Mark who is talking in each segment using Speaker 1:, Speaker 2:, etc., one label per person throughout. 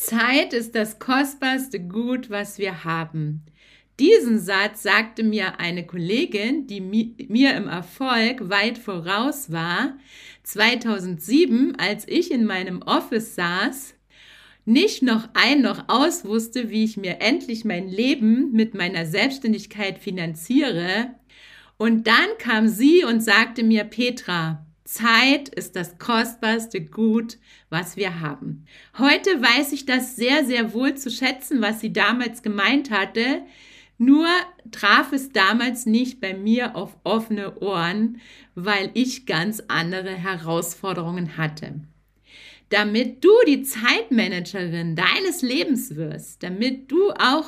Speaker 1: Zeit ist das kostbarste Gut, was wir haben. Diesen Satz sagte mir eine Kollegin, die mir im Erfolg weit voraus war, 2007, als ich in meinem Office saß, nicht noch ein noch aus wusste, wie ich mir endlich mein Leben mit meiner Selbstständigkeit finanziere. Und dann kam sie und sagte mir, Petra, Zeit ist das kostbarste Gut, was wir haben. Heute weiß ich das sehr, sehr wohl zu schätzen, was sie damals gemeint hatte. Nur traf es damals nicht bei mir auf offene Ohren, weil ich ganz andere Herausforderungen hatte. Damit du die Zeitmanagerin deines Lebens wirst, damit du auch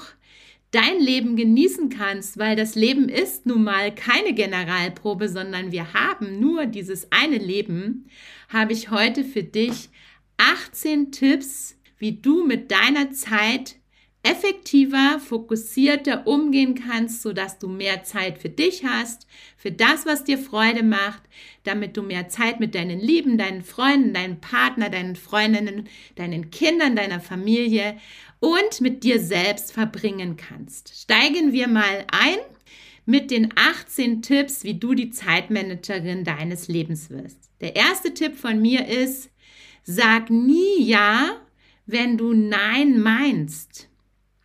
Speaker 1: dein Leben genießen kannst, weil das Leben ist nun mal keine Generalprobe, sondern wir haben nur dieses eine Leben, habe ich heute für dich 18 Tipps, wie du mit deiner Zeit effektiver, fokussierter umgehen kannst, sodass du mehr Zeit für dich hast, für das, was dir Freude macht, damit du mehr Zeit mit deinen Lieben, deinen Freunden, deinen Partner, deinen Freundinnen, deinen Kindern, deiner Familie und mit dir selbst verbringen kannst. Steigen wir mal ein mit den 18 Tipps, wie du die Zeitmanagerin deines Lebens wirst. Der erste Tipp von mir ist, sag nie Ja, wenn du Nein meinst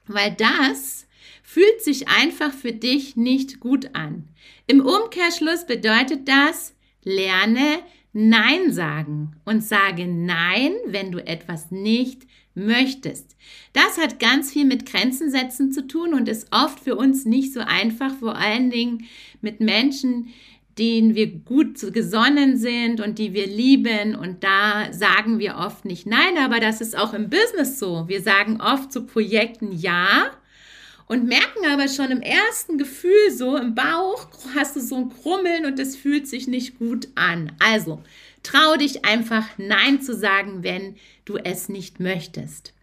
Speaker 1: weil das fühlt sich einfach für dich nicht gut an. Im Umkehrschluss bedeutet das, lerne Nein sagen und sage Nein, wenn du etwas nicht möchtest. Das hat ganz viel mit Grenzen setzen zu tun und ist oft für uns nicht so einfach, vor allen Dingen mit Menschen, denen wir gut gesonnen sind und die wir lieben. Und da sagen wir oft nicht nein, aber das ist auch im Business so. Wir sagen oft zu Projekten ja und merken aber schon im ersten Gefühl so im Bauch hast du so ein Krummeln und es fühlt sich nicht gut an. Also trau dich einfach nein zu sagen, wenn du es nicht möchtest.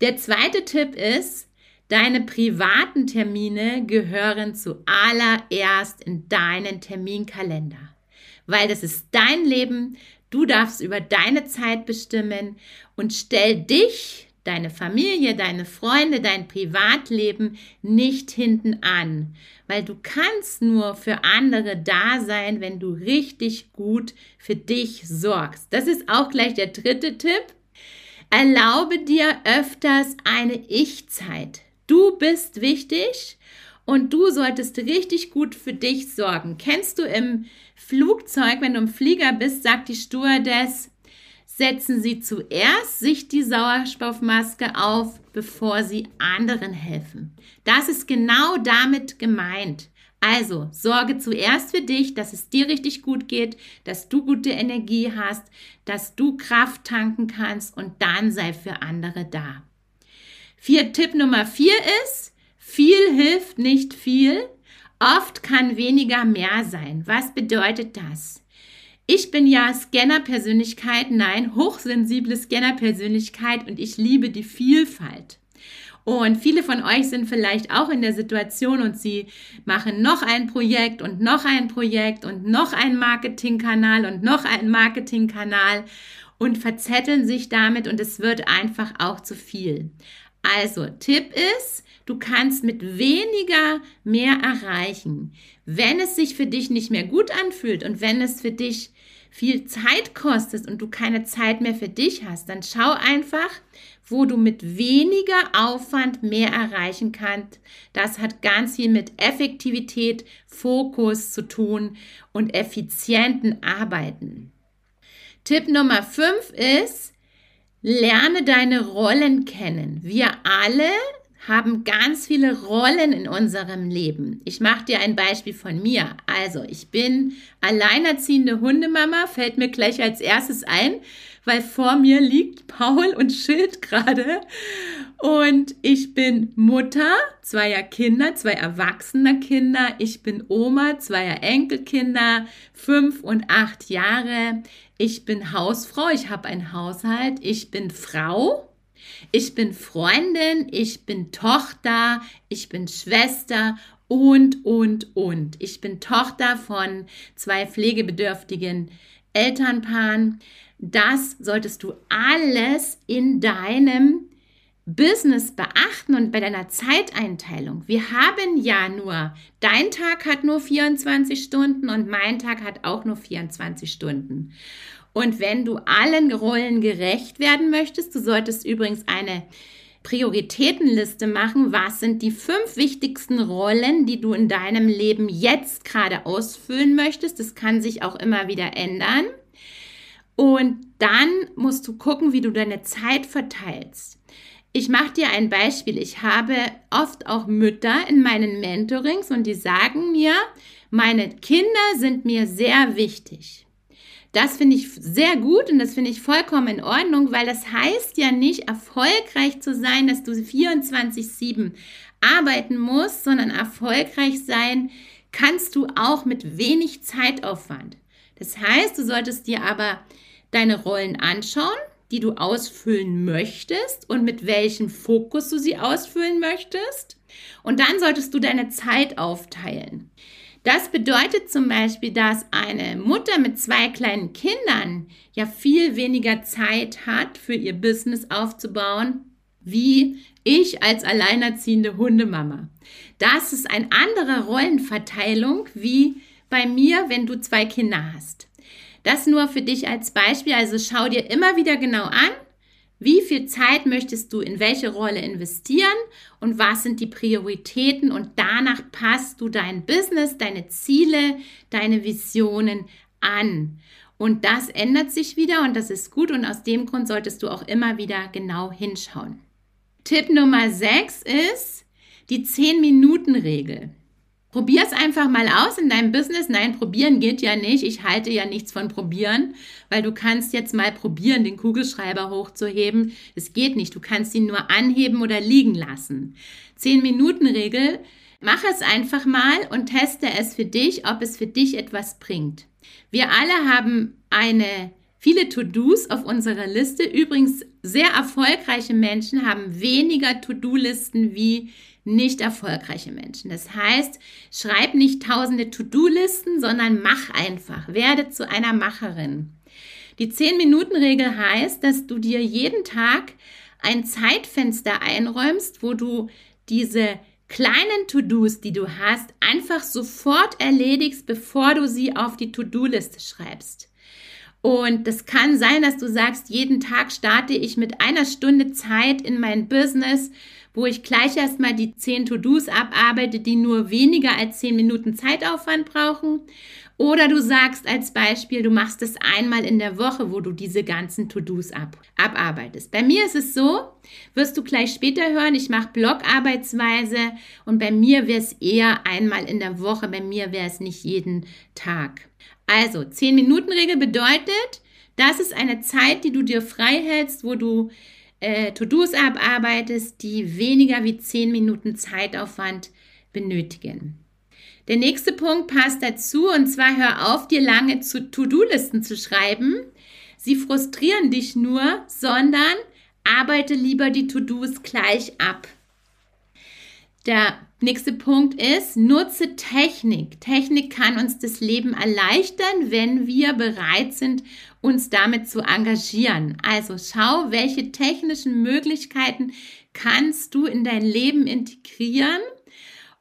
Speaker 1: Der zweite Tipp ist, Deine privaten Termine gehören zuallererst in deinen Terminkalender, weil das ist dein Leben, du darfst über deine Zeit bestimmen und stell dich, deine Familie, deine Freunde, dein Privatleben nicht hinten an, weil du kannst nur für andere da sein, wenn du richtig gut für dich sorgst. Das ist auch gleich der dritte Tipp. Erlaube dir öfters eine Ich-Zeit. Du bist wichtig und du solltest richtig gut für dich sorgen. Kennst du im Flugzeug, wenn du im Flieger bist, sagt die Stewardess, setzen Sie zuerst sich die Sauerstoffmaske auf, bevor Sie anderen helfen. Das ist genau damit gemeint. Also sorge zuerst für dich, dass es dir richtig gut geht, dass du gute Energie hast, dass du Kraft tanken kannst und dann sei für andere da. Vier, Tipp Nummer vier ist, viel hilft nicht viel. Oft kann weniger mehr sein. Was bedeutet das? Ich bin ja Scanner-Persönlichkeit, nein, hochsensible Scanner-Persönlichkeit und ich liebe die Vielfalt. Und viele von euch sind vielleicht auch in der Situation und sie machen noch ein Projekt und noch ein Projekt und noch ein Marketingkanal und noch ein Marketingkanal und verzetteln sich damit und es wird einfach auch zu viel. Also, Tipp ist, du kannst mit weniger mehr erreichen. Wenn es sich für dich nicht mehr gut anfühlt und wenn es für dich viel Zeit kostet und du keine Zeit mehr für dich hast, dann schau einfach, wo du mit weniger Aufwand mehr erreichen kannst. Das hat ganz viel mit Effektivität, Fokus zu tun und effizienten Arbeiten. Tipp Nummer 5 ist, Lerne deine Rollen kennen. Wir alle haben ganz viele Rollen in unserem Leben. Ich mache dir ein Beispiel von mir. Also, ich bin alleinerziehende Hundemama, fällt mir gleich als erstes ein, weil vor mir liegt Paul und Schild gerade. Und ich bin Mutter zweier Kinder, zwei erwachsener Kinder. Ich bin Oma zweier Enkelkinder, fünf und acht Jahre. Ich bin Hausfrau, ich habe einen Haushalt. Ich bin Frau, ich bin Freundin, ich bin Tochter, ich bin Schwester und, und, und. Ich bin Tochter von zwei pflegebedürftigen Elternpaaren. Das solltest du alles in deinem Business beachten und bei deiner Zeiteinteilung. Wir haben ja nur, dein Tag hat nur 24 Stunden und mein Tag hat auch nur 24 Stunden. Und wenn du allen Rollen gerecht werden möchtest, du solltest übrigens eine Prioritätenliste machen. Was sind die fünf wichtigsten Rollen, die du in deinem Leben jetzt gerade ausfüllen möchtest? Das kann sich auch immer wieder ändern. Und dann musst du gucken, wie du deine Zeit verteilst. Ich mache dir ein Beispiel. Ich habe oft auch Mütter in meinen Mentorings und die sagen mir, meine Kinder sind mir sehr wichtig. Das finde ich sehr gut und das finde ich vollkommen in Ordnung, weil das heißt ja nicht erfolgreich zu sein, dass du 24/7 arbeiten musst, sondern erfolgreich sein kannst du auch mit wenig Zeitaufwand. Das heißt, du solltest dir aber deine Rollen anschauen, die du ausfüllen möchtest und mit welchem Fokus du sie ausfüllen möchtest. Und dann solltest du deine Zeit aufteilen. Das bedeutet zum Beispiel, dass eine Mutter mit zwei kleinen Kindern ja viel weniger Zeit hat, für ihr Business aufzubauen, wie ich als alleinerziehende Hundemama. Das ist eine andere Rollenverteilung wie bei mir, wenn du zwei Kinder hast. Das nur für dich als Beispiel. Also schau dir immer wieder genau an, wie viel Zeit möchtest du in welche Rolle investieren und was sind die Prioritäten und danach passt du dein Business, deine Ziele, deine Visionen an. Und das ändert sich wieder und das ist gut und aus dem Grund solltest du auch immer wieder genau hinschauen. Tipp Nummer 6 ist die 10-Minuten-Regel. Probier es einfach mal aus in deinem Business. Nein, probieren geht ja nicht. Ich halte ja nichts von probieren, weil du kannst jetzt mal probieren, den Kugelschreiber hochzuheben. Es geht nicht. Du kannst ihn nur anheben oder liegen lassen. Zehn Minuten Regel. Mach es einfach mal und teste es für dich, ob es für dich etwas bringt. Wir alle haben eine viele To-Dos auf unserer Liste. Übrigens, sehr erfolgreiche Menschen haben weniger To-Do-Listen wie nicht erfolgreiche Menschen. Das heißt, schreib nicht tausende To-Do-Listen, sondern mach einfach. Werde zu einer Macherin. Die 10-Minuten-Regel heißt, dass du dir jeden Tag ein Zeitfenster einräumst, wo du diese kleinen To-Dos, die du hast, einfach sofort erledigst, bevor du sie auf die To-Do-Liste schreibst. Und das kann sein, dass du sagst, jeden Tag starte ich mit einer Stunde Zeit in mein Business wo ich gleich erstmal die zehn To-Dos abarbeite, die nur weniger als zehn Minuten Zeitaufwand brauchen. Oder du sagst als Beispiel, du machst es einmal in der Woche, wo du diese ganzen To-Dos ab, abarbeitest. Bei mir ist es so, wirst du gleich später hören, ich mache Blogarbeitsweise und bei mir wäre es eher einmal in der Woche, bei mir wäre es nicht jeden Tag. Also, 10-Minuten-Regel bedeutet, das ist eine Zeit, die du dir frei hältst, wo du äh, To-Dos abarbeitest, die weniger wie 10 Minuten Zeitaufwand benötigen. Der nächste Punkt passt dazu und zwar hör auf, dir lange To-Do-Listen zu schreiben. Sie frustrieren dich nur, sondern arbeite lieber die To-Dos gleich ab. Der nächste Punkt ist, nutze Technik. Technik kann uns das Leben erleichtern, wenn wir bereit sind, uns damit zu engagieren. Also schau, welche technischen Möglichkeiten kannst du in dein Leben integrieren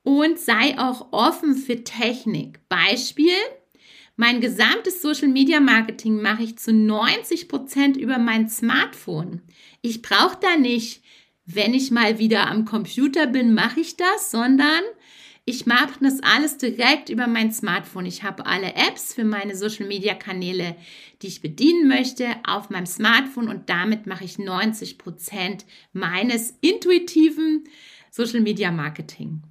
Speaker 1: und sei auch offen für Technik. Beispiel, mein gesamtes Social Media Marketing mache ich zu 90 Prozent über mein Smartphone. Ich brauche da nicht, wenn ich mal wieder am Computer bin, mache ich das, sondern ich mache das alles direkt über mein Smartphone. Ich habe alle Apps für meine Social-Media-Kanäle, die ich bedienen möchte, auf meinem Smartphone und damit mache ich 90 Prozent meines intuitiven Social Media Marketing.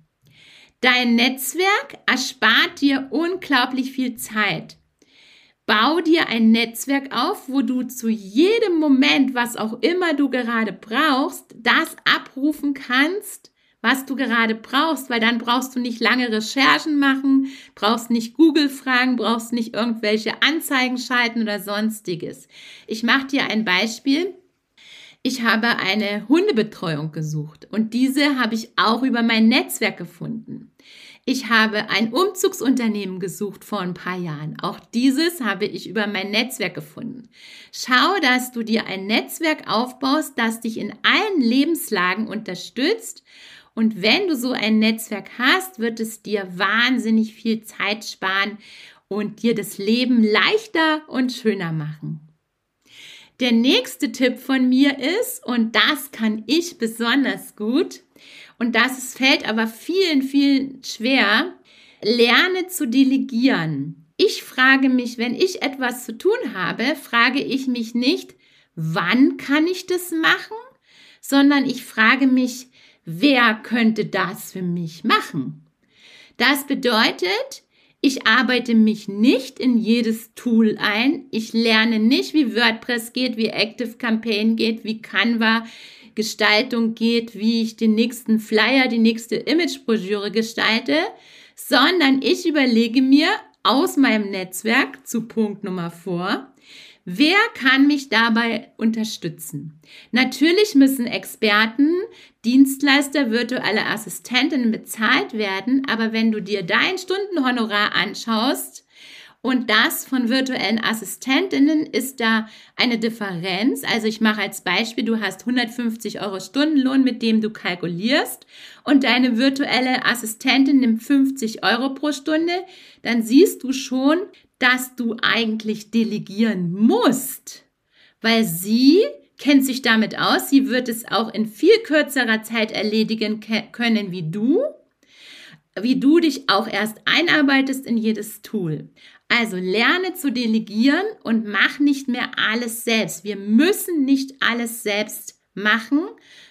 Speaker 1: Dein Netzwerk erspart dir unglaublich viel Zeit. Bau dir ein Netzwerk auf, wo du zu jedem Moment, was auch immer du gerade brauchst, das abrufen kannst, was du gerade brauchst, weil dann brauchst du nicht lange Recherchen machen, brauchst nicht Google fragen, brauchst nicht irgendwelche Anzeigen schalten oder sonstiges. Ich mache dir ein Beispiel. Ich habe eine Hundebetreuung gesucht und diese habe ich auch über mein Netzwerk gefunden. Ich habe ein Umzugsunternehmen gesucht vor ein paar Jahren. Auch dieses habe ich über mein Netzwerk gefunden. Schau, dass du dir ein Netzwerk aufbaust, das dich in allen Lebenslagen unterstützt. Und wenn du so ein Netzwerk hast, wird es dir wahnsinnig viel Zeit sparen und dir das Leben leichter und schöner machen. Der nächste Tipp von mir ist, und das kann ich besonders gut, und das fällt aber vielen, vielen schwer. Lerne zu delegieren. Ich frage mich, wenn ich etwas zu tun habe, frage ich mich nicht, wann kann ich das machen, sondern ich frage mich, wer könnte das für mich machen? Das bedeutet, ich arbeite mich nicht in jedes Tool ein. Ich lerne nicht, wie WordPress geht, wie Active Campaign geht, wie Canva, Gestaltung geht, wie ich den nächsten Flyer, die nächste Imagebroschüre gestalte, sondern ich überlege mir aus meinem Netzwerk zu Punkt Nummer vor, Wer kann mich dabei unterstützen? Natürlich müssen Experten, Dienstleister, virtuelle Assistentinnen bezahlt werden, aber wenn du dir dein Stundenhonorar anschaust, und das von virtuellen Assistentinnen ist da eine Differenz. Also ich mache als Beispiel, du hast 150 Euro Stundenlohn, mit dem du kalkulierst und deine virtuelle Assistentin nimmt 50 Euro pro Stunde. Dann siehst du schon, dass du eigentlich delegieren musst, weil sie kennt sich damit aus. Sie wird es auch in viel kürzerer Zeit erledigen können wie du wie du dich auch erst einarbeitest in jedes Tool. Also lerne zu delegieren und mach nicht mehr alles selbst. Wir müssen nicht alles selbst machen,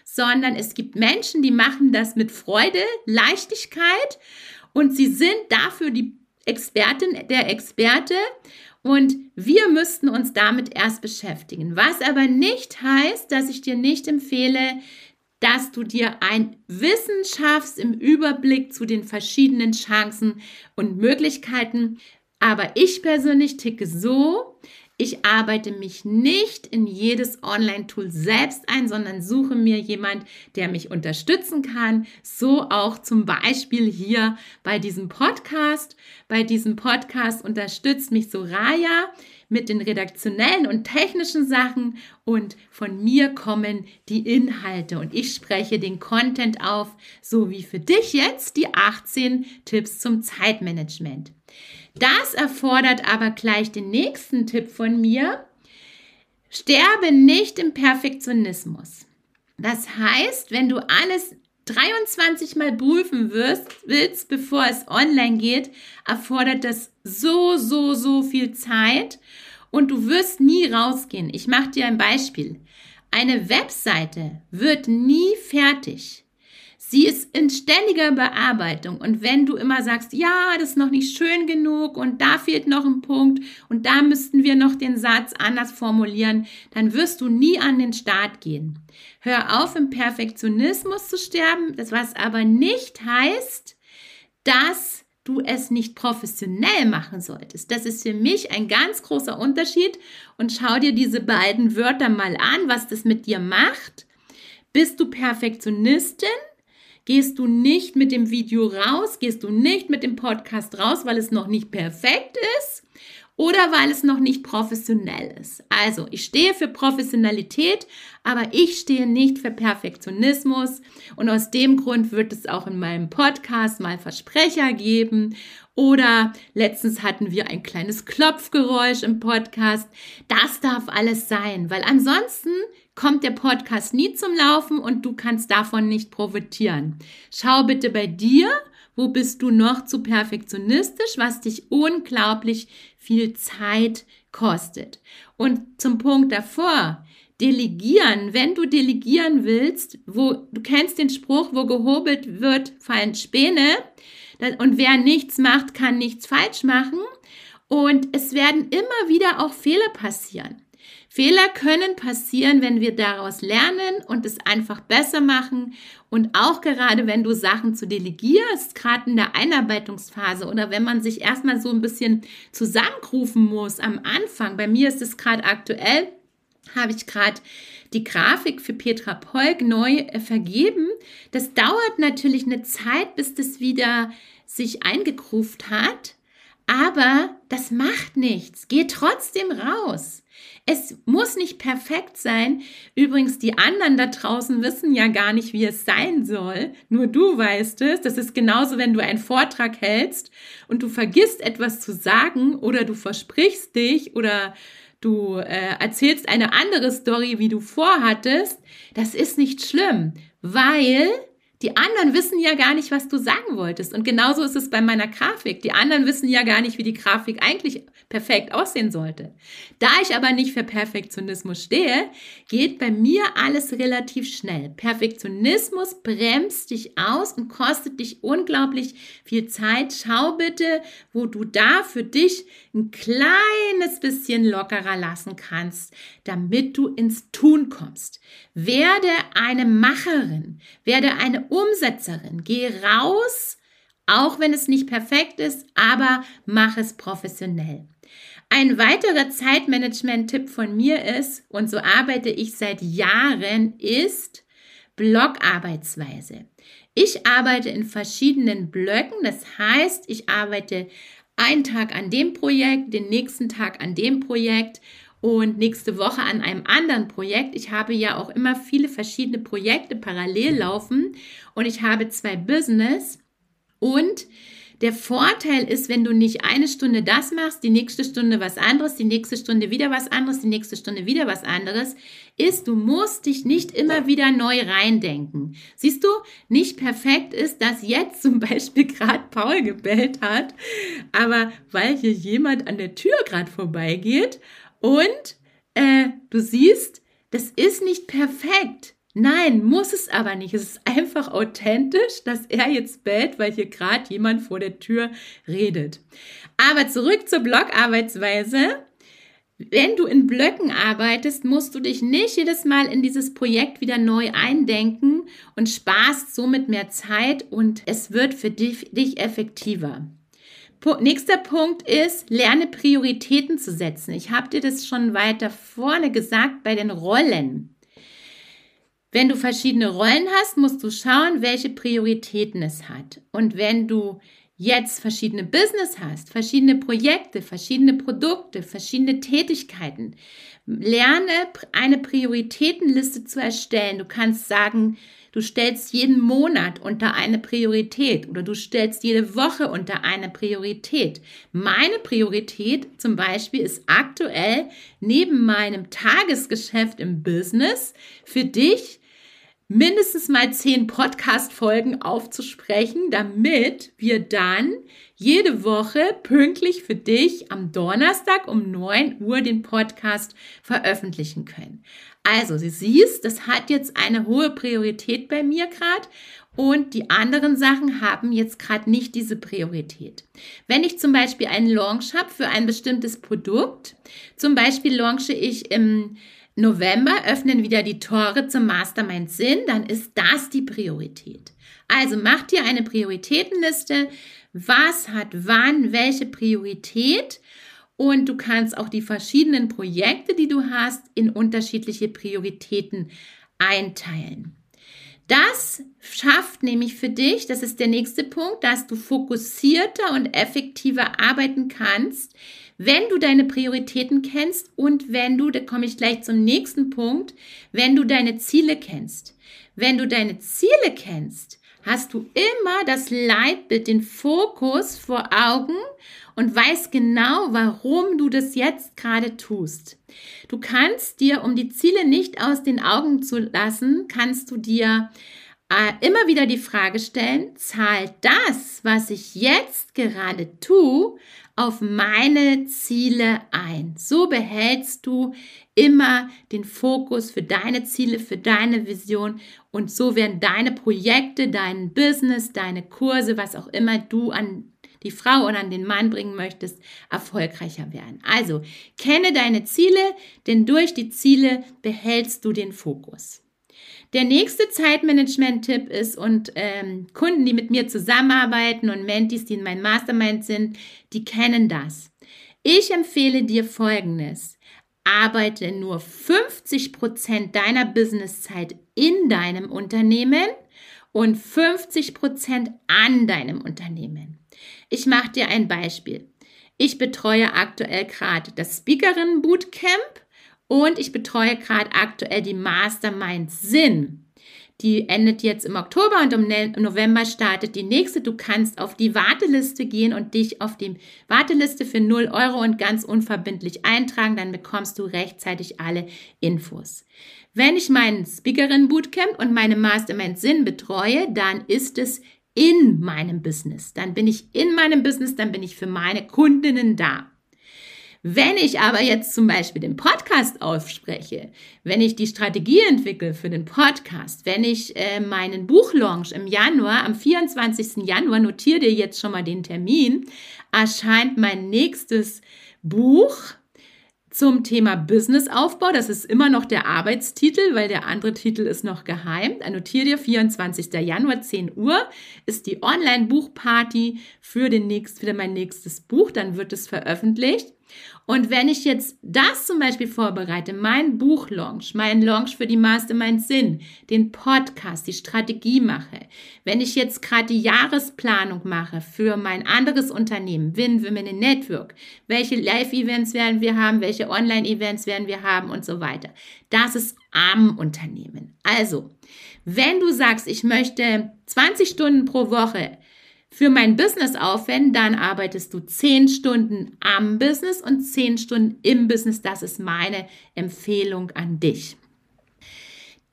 Speaker 1: sondern es gibt Menschen, die machen das mit Freude, Leichtigkeit und sie sind dafür die Expertin, der Experte und wir müssten uns damit erst beschäftigen. Was aber nicht heißt, dass ich dir nicht empfehle, dass du dir ein Wissen schaffst im Überblick zu den verschiedenen Chancen und Möglichkeiten, aber ich persönlich ticke so, ich arbeite mich nicht in jedes Online-Tool selbst ein, sondern suche mir jemand, der mich unterstützen kann. So auch zum Beispiel hier bei diesem Podcast. Bei diesem Podcast unterstützt mich Soraya mit den redaktionellen und technischen Sachen und von mir kommen die Inhalte und ich spreche den Content auf, so wie für dich jetzt die 18 Tipps zum Zeitmanagement. Das erfordert aber gleich den nächsten Tipp von mir. Sterbe nicht im Perfektionismus. Das heißt, wenn du alles 23 Mal prüfen wirst, willst, bevor es online geht, erfordert das so, so, so viel Zeit und du wirst nie rausgehen. Ich mache dir ein Beispiel. Eine Webseite wird nie fertig, Sie ist in ständiger Bearbeitung. Und wenn du immer sagst, ja, das ist noch nicht schön genug und da fehlt noch ein Punkt und da müssten wir noch den Satz anders formulieren, dann wirst du nie an den Start gehen. Hör auf, im Perfektionismus zu sterben, das was aber nicht heißt, dass du es nicht professionell machen solltest. Das ist für mich ein ganz großer Unterschied und schau dir diese beiden Wörter mal an, was das mit dir macht. Bist du Perfektionistin? Gehst du nicht mit dem Video raus, gehst du nicht mit dem Podcast raus, weil es noch nicht perfekt ist oder weil es noch nicht professionell ist. Also, ich stehe für Professionalität, aber ich stehe nicht für Perfektionismus und aus dem Grund wird es auch in meinem Podcast mal Versprecher geben oder letztens hatten wir ein kleines Klopfgeräusch im Podcast. Das darf alles sein, weil ansonsten kommt der Podcast nie zum Laufen und du kannst davon nicht profitieren. Schau bitte bei dir, wo bist du noch zu perfektionistisch, was dich unglaublich viel Zeit kostet. Und zum Punkt davor, Delegieren, wenn du delegieren willst, wo du kennst den Spruch, wo gehobelt wird, fallen Späne. Und wer nichts macht, kann nichts falsch machen. Und es werden immer wieder auch Fehler passieren. Fehler können passieren, wenn wir daraus lernen und es einfach besser machen. Und auch gerade wenn du Sachen zu delegierst, gerade in der Einarbeitungsphase oder wenn man sich erstmal so ein bisschen zusammenrufen muss am Anfang. Bei mir ist es gerade aktuell, habe ich gerade die Grafik für Petra Polk neu äh, vergeben. Das dauert natürlich eine Zeit, bis das wieder sich eingegruft hat. Aber das macht nichts. Geh trotzdem raus. Es muss nicht perfekt sein. Übrigens, die anderen da draußen wissen ja gar nicht, wie es sein soll. Nur du weißt es. Das ist genauso, wenn du einen Vortrag hältst und du vergisst etwas zu sagen oder du versprichst dich oder du äh, erzählst eine andere Story, wie du vorhattest. Das ist nicht schlimm, weil die anderen wissen ja gar nicht, was du sagen wolltest. Und genauso ist es bei meiner Grafik. Die anderen wissen ja gar nicht, wie die Grafik eigentlich perfekt aussehen sollte. Da ich aber nicht für Perfektionismus stehe, geht bei mir alles relativ schnell. Perfektionismus bremst dich aus und kostet dich unglaublich viel Zeit. Schau bitte, wo du da für dich ein kleines bisschen lockerer lassen kannst, damit du ins Tun kommst. Werde eine Macherin, werde eine Umsetzerin. Geh raus, auch wenn es nicht perfekt ist, aber mach es professionell. Ein weiterer Zeitmanagement-Tipp von mir ist, und so arbeite ich seit Jahren, ist Blockarbeitsweise. Ich arbeite in verschiedenen Blöcken, das heißt, ich arbeite einen Tag an dem Projekt, den nächsten Tag an dem Projekt und nächste Woche an einem anderen Projekt. Ich habe ja auch immer viele verschiedene Projekte parallel laufen und ich habe zwei Business und der Vorteil ist, wenn du nicht eine Stunde das machst, die nächste Stunde was anderes, die nächste Stunde wieder was anderes, die nächste Stunde wieder was anderes, ist, du musst dich nicht immer wieder neu reindenken. Siehst du, nicht perfekt ist, dass jetzt zum Beispiel gerade Paul gebellt hat, aber weil hier jemand an der Tür gerade vorbeigeht und äh, du siehst, das ist nicht perfekt. Nein, muss es aber nicht. Es ist einfach authentisch, dass er jetzt bellt, weil hier gerade jemand vor der Tür redet. Aber zurück zur Blogarbeitsweise. Wenn du in Blöcken arbeitest, musst du dich nicht jedes Mal in dieses Projekt wieder neu eindenken und sparst somit mehr Zeit und es wird für dich, dich effektiver. Nächster Punkt ist, lerne Prioritäten zu setzen. Ich habe dir das schon weiter vorne gesagt bei den Rollen. Wenn du verschiedene Rollen hast, musst du schauen, welche Prioritäten es hat. Und wenn du jetzt verschiedene Business hast, verschiedene Projekte, verschiedene Produkte, verschiedene Tätigkeiten, lerne eine Prioritätenliste zu erstellen. Du kannst sagen, du stellst jeden Monat unter eine Priorität oder du stellst jede Woche unter eine Priorität. Meine Priorität zum Beispiel ist aktuell neben meinem Tagesgeschäft im Business für dich mindestens mal zehn Podcast-Folgen aufzusprechen, damit wir dann jede Woche pünktlich für dich am Donnerstag um 9 Uhr den Podcast veröffentlichen können. Also, sie siehst, das hat jetzt eine hohe Priorität bei mir gerade und die anderen Sachen haben jetzt gerade nicht diese Priorität. Wenn ich zum Beispiel einen Launch habe für ein bestimmtes Produkt, zum Beispiel launche ich im November öffnen wieder die Tore zum Mastermind Sinn, dann ist das die Priorität. Also mach dir eine Prioritätenliste. Was hat wann welche Priorität? Und du kannst auch die verschiedenen Projekte, die du hast, in unterschiedliche Prioritäten einteilen. Das schafft nämlich für dich, das ist der nächste Punkt, dass du fokussierter und effektiver arbeiten kannst, wenn du deine Prioritäten kennst und wenn du, da komme ich gleich zum nächsten Punkt, wenn du deine Ziele kennst. Wenn du deine Ziele kennst, hast du immer das Leitbild, den Fokus vor Augen und weißt genau, warum du das jetzt gerade tust. Du kannst dir, um die Ziele nicht aus den Augen zu lassen, kannst du dir äh, immer wieder die Frage stellen, zahlt das, was ich jetzt gerade tue, auf meine Ziele ein. So behältst du immer den Fokus für deine Ziele, für deine Vision und so werden deine Projekte, dein Business, deine Kurse, was auch immer du an die Frau oder an den Mann bringen möchtest, erfolgreicher werden. Also kenne deine Ziele, denn durch die Ziele behältst du den Fokus. Der nächste Zeitmanagement-Tipp ist, und ähm, Kunden, die mit mir zusammenarbeiten und Mentis, die in meinem Mastermind sind, die kennen das. Ich empfehle dir Folgendes. Arbeite nur 50 Prozent deiner Businesszeit in deinem Unternehmen und 50% an deinem Unternehmen. Ich mache dir ein Beispiel. Ich betreue aktuell gerade das Speakerinnen Bootcamp und ich betreue gerade aktuell die Mastermind Sinn. Die endet jetzt im Oktober und im November startet die nächste. Du kannst auf die Warteliste gehen und dich auf die Warteliste für 0 Euro und ganz unverbindlich eintragen. Dann bekommst du rechtzeitig alle Infos. Wenn ich meinen Speakerin Bootcamp und meine Mastermind Sinn betreue, dann ist es in meinem Business. Dann bin ich in meinem Business, dann bin ich für meine Kundinnen da. Wenn ich aber jetzt zum Beispiel den Podcast aufspreche, wenn ich die Strategie entwickle für den Podcast, wenn ich äh, meinen Buchlaunch im Januar, am 24. Januar, notiere dir jetzt schon mal den Termin, erscheint mein nächstes Buch zum Thema Businessaufbau. Das ist immer noch der Arbeitstitel, weil der andere Titel ist noch geheim. Notiere dir, 24. Januar, 10 Uhr ist die Online-Buchparty für, für mein nächstes Buch. Dann wird es veröffentlicht. Und wenn ich jetzt das zum Beispiel vorbereite, mein Buchlaunch, mein Launch für die Mastermind Sinn, den Podcast, die Strategie mache, wenn ich jetzt gerade die Jahresplanung mache für mein anderes Unternehmen, Win Women in Network, welche Live-Events werden wir haben, welche Online-Events werden wir haben und so weiter. Das ist am Unternehmen. Also, wenn du sagst, ich möchte 20 Stunden pro Woche für mein Business aufwenden, dann arbeitest du zehn Stunden am Business und zehn Stunden im Business. Das ist meine Empfehlung an dich.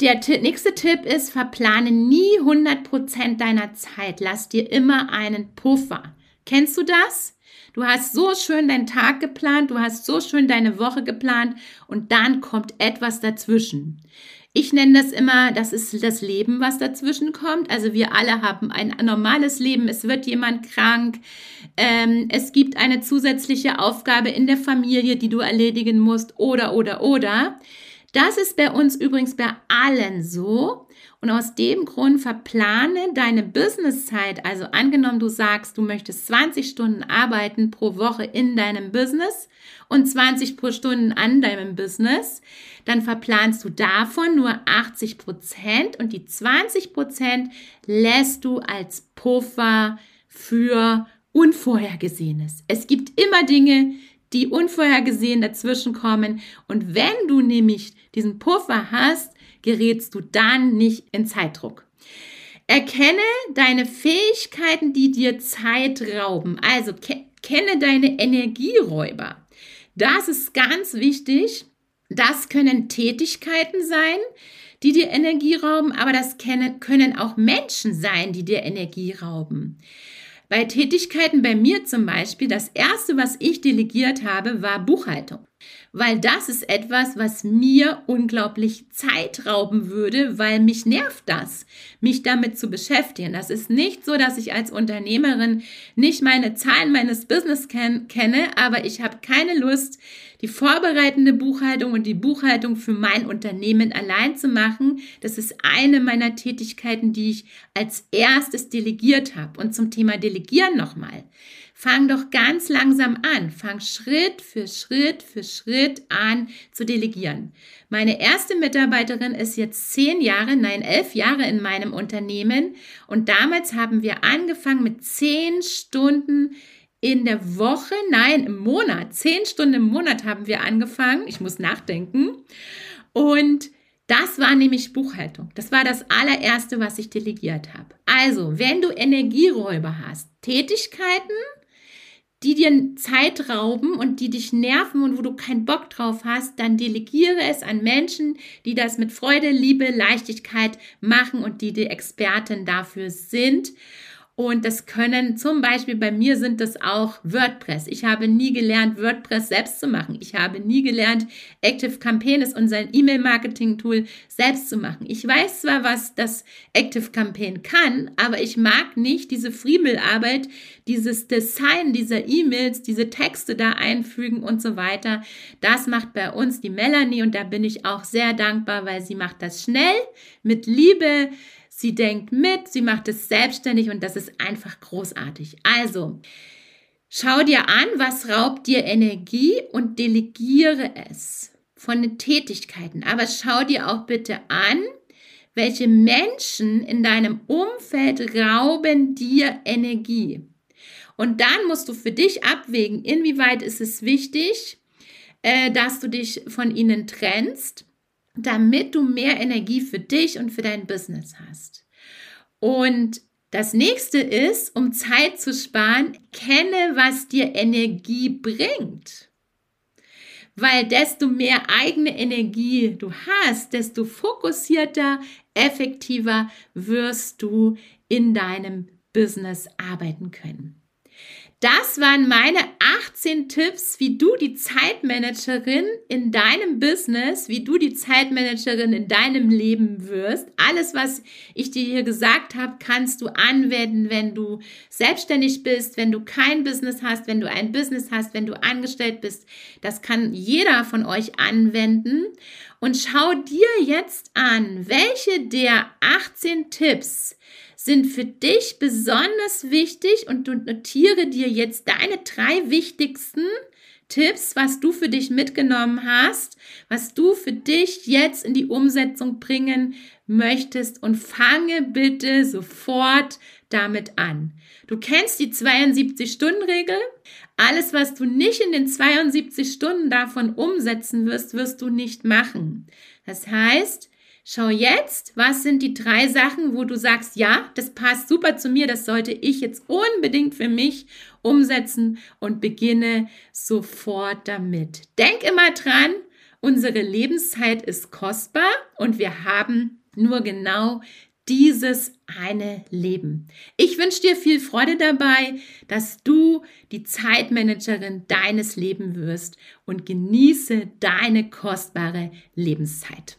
Speaker 1: Der nächste Tipp ist, verplane nie 100% deiner Zeit. Lass dir immer einen Puffer. Kennst du das? Du hast so schön deinen Tag geplant, du hast so schön deine Woche geplant und dann kommt etwas dazwischen. Ich nenne das immer, das ist das Leben, was dazwischen kommt. Also wir alle haben ein normales Leben. Es wird jemand krank. Ähm, es gibt eine zusätzliche Aufgabe in der Familie, die du erledigen musst oder, oder, oder. Das ist bei uns übrigens bei allen so. Und aus dem Grund verplane deine Businesszeit. Also angenommen, du sagst, du möchtest 20 Stunden arbeiten pro Woche in deinem Business und 20 pro Stunden an deinem Business, dann verplanst du davon nur 80 Prozent und die 20 Prozent lässt du als Puffer für Unvorhergesehenes. Es gibt immer Dinge, die unvorhergesehen dazwischenkommen. Und wenn du nämlich diesen Puffer hast, gerätst du dann nicht in Zeitdruck. Erkenne deine Fähigkeiten, die dir Zeit rauben. Also ke kenne deine Energieräuber. Das ist ganz wichtig. Das können Tätigkeiten sein, die dir Energie rauben, aber das können auch Menschen sein, die dir Energie rauben. Bei Tätigkeiten bei mir zum Beispiel, das erste, was ich delegiert habe, war Buchhaltung. Weil das ist etwas, was mir unglaublich Zeit rauben würde, weil mich nervt das, mich damit zu beschäftigen. Das ist nicht so, dass ich als Unternehmerin nicht meine Zahlen meines Business ken kenne, aber ich habe keine Lust, die vorbereitende Buchhaltung und die Buchhaltung für mein Unternehmen allein zu machen. Das ist eine meiner Tätigkeiten, die ich als erstes delegiert habe. Und zum Thema Delegieren nochmal. Fang doch ganz langsam an. Fang Schritt für Schritt für Schritt an zu delegieren. Meine erste Mitarbeiterin ist jetzt zehn Jahre, nein, elf Jahre in meinem Unternehmen. Und damals haben wir angefangen mit zehn Stunden in der Woche, nein, im Monat, zehn Stunden im Monat haben wir angefangen. Ich muss nachdenken. Und das war nämlich Buchhaltung. Das war das allererste, was ich delegiert habe. Also, wenn du Energieräuber hast, Tätigkeiten, die dir Zeit rauben und die dich nerven und wo du keinen Bock drauf hast, dann delegiere es an Menschen, die das mit Freude, Liebe, Leichtigkeit machen und die die Experten dafür sind. Und das können zum Beispiel bei mir sind das auch WordPress. Ich habe nie gelernt, WordPress selbst zu machen. Ich habe nie gelernt, Active Campaign ist unser E-Mail-Marketing-Tool selbst zu machen. Ich weiß zwar, was das Active Campaign kann, aber ich mag nicht diese Friemelarbeit, dieses Design dieser E-Mails, diese Texte da einfügen und so weiter. Das macht bei uns die Melanie und da bin ich auch sehr dankbar, weil sie macht das schnell, mit Liebe, Sie denkt mit, sie macht es selbstständig und das ist einfach großartig. Also, schau dir an, was raubt dir Energie und delegiere es von den Tätigkeiten. Aber schau dir auch bitte an, welche Menschen in deinem Umfeld rauben dir Energie. Und dann musst du für dich abwägen, inwieweit ist es wichtig, äh, dass du dich von ihnen trennst damit du mehr Energie für dich und für dein Business hast. Und das nächste ist, um Zeit zu sparen, kenne, was dir Energie bringt. Weil desto mehr eigene Energie du hast, desto fokussierter, effektiver wirst du in deinem Business arbeiten können. Das waren meine 18 Tipps, wie du die Zeitmanagerin in deinem Business, wie du die Zeitmanagerin in deinem Leben wirst. Alles, was ich dir hier gesagt habe, kannst du anwenden, wenn du selbstständig bist, wenn du kein Business hast, wenn du ein Business hast, wenn du angestellt bist. Das kann jeder von euch anwenden. Und schau dir jetzt an, welche der 18 Tipps sind für dich besonders wichtig und du notiere dir jetzt deine drei wichtigsten Tipps, was du für dich mitgenommen hast, was du für dich jetzt in die Umsetzung bringen möchtest und fange bitte sofort damit an. Du kennst die 72-Stunden-Regel. Alles, was du nicht in den 72 Stunden davon umsetzen wirst, wirst du nicht machen. Das heißt, Schau jetzt, was sind die drei Sachen, wo du sagst, ja, das passt super zu mir, das sollte ich jetzt unbedingt für mich umsetzen und beginne sofort damit. Denk immer dran, unsere Lebenszeit ist kostbar und wir haben nur genau dieses eine Leben. Ich wünsche dir viel Freude dabei, dass du die Zeitmanagerin deines Lebens wirst und genieße deine kostbare Lebenszeit.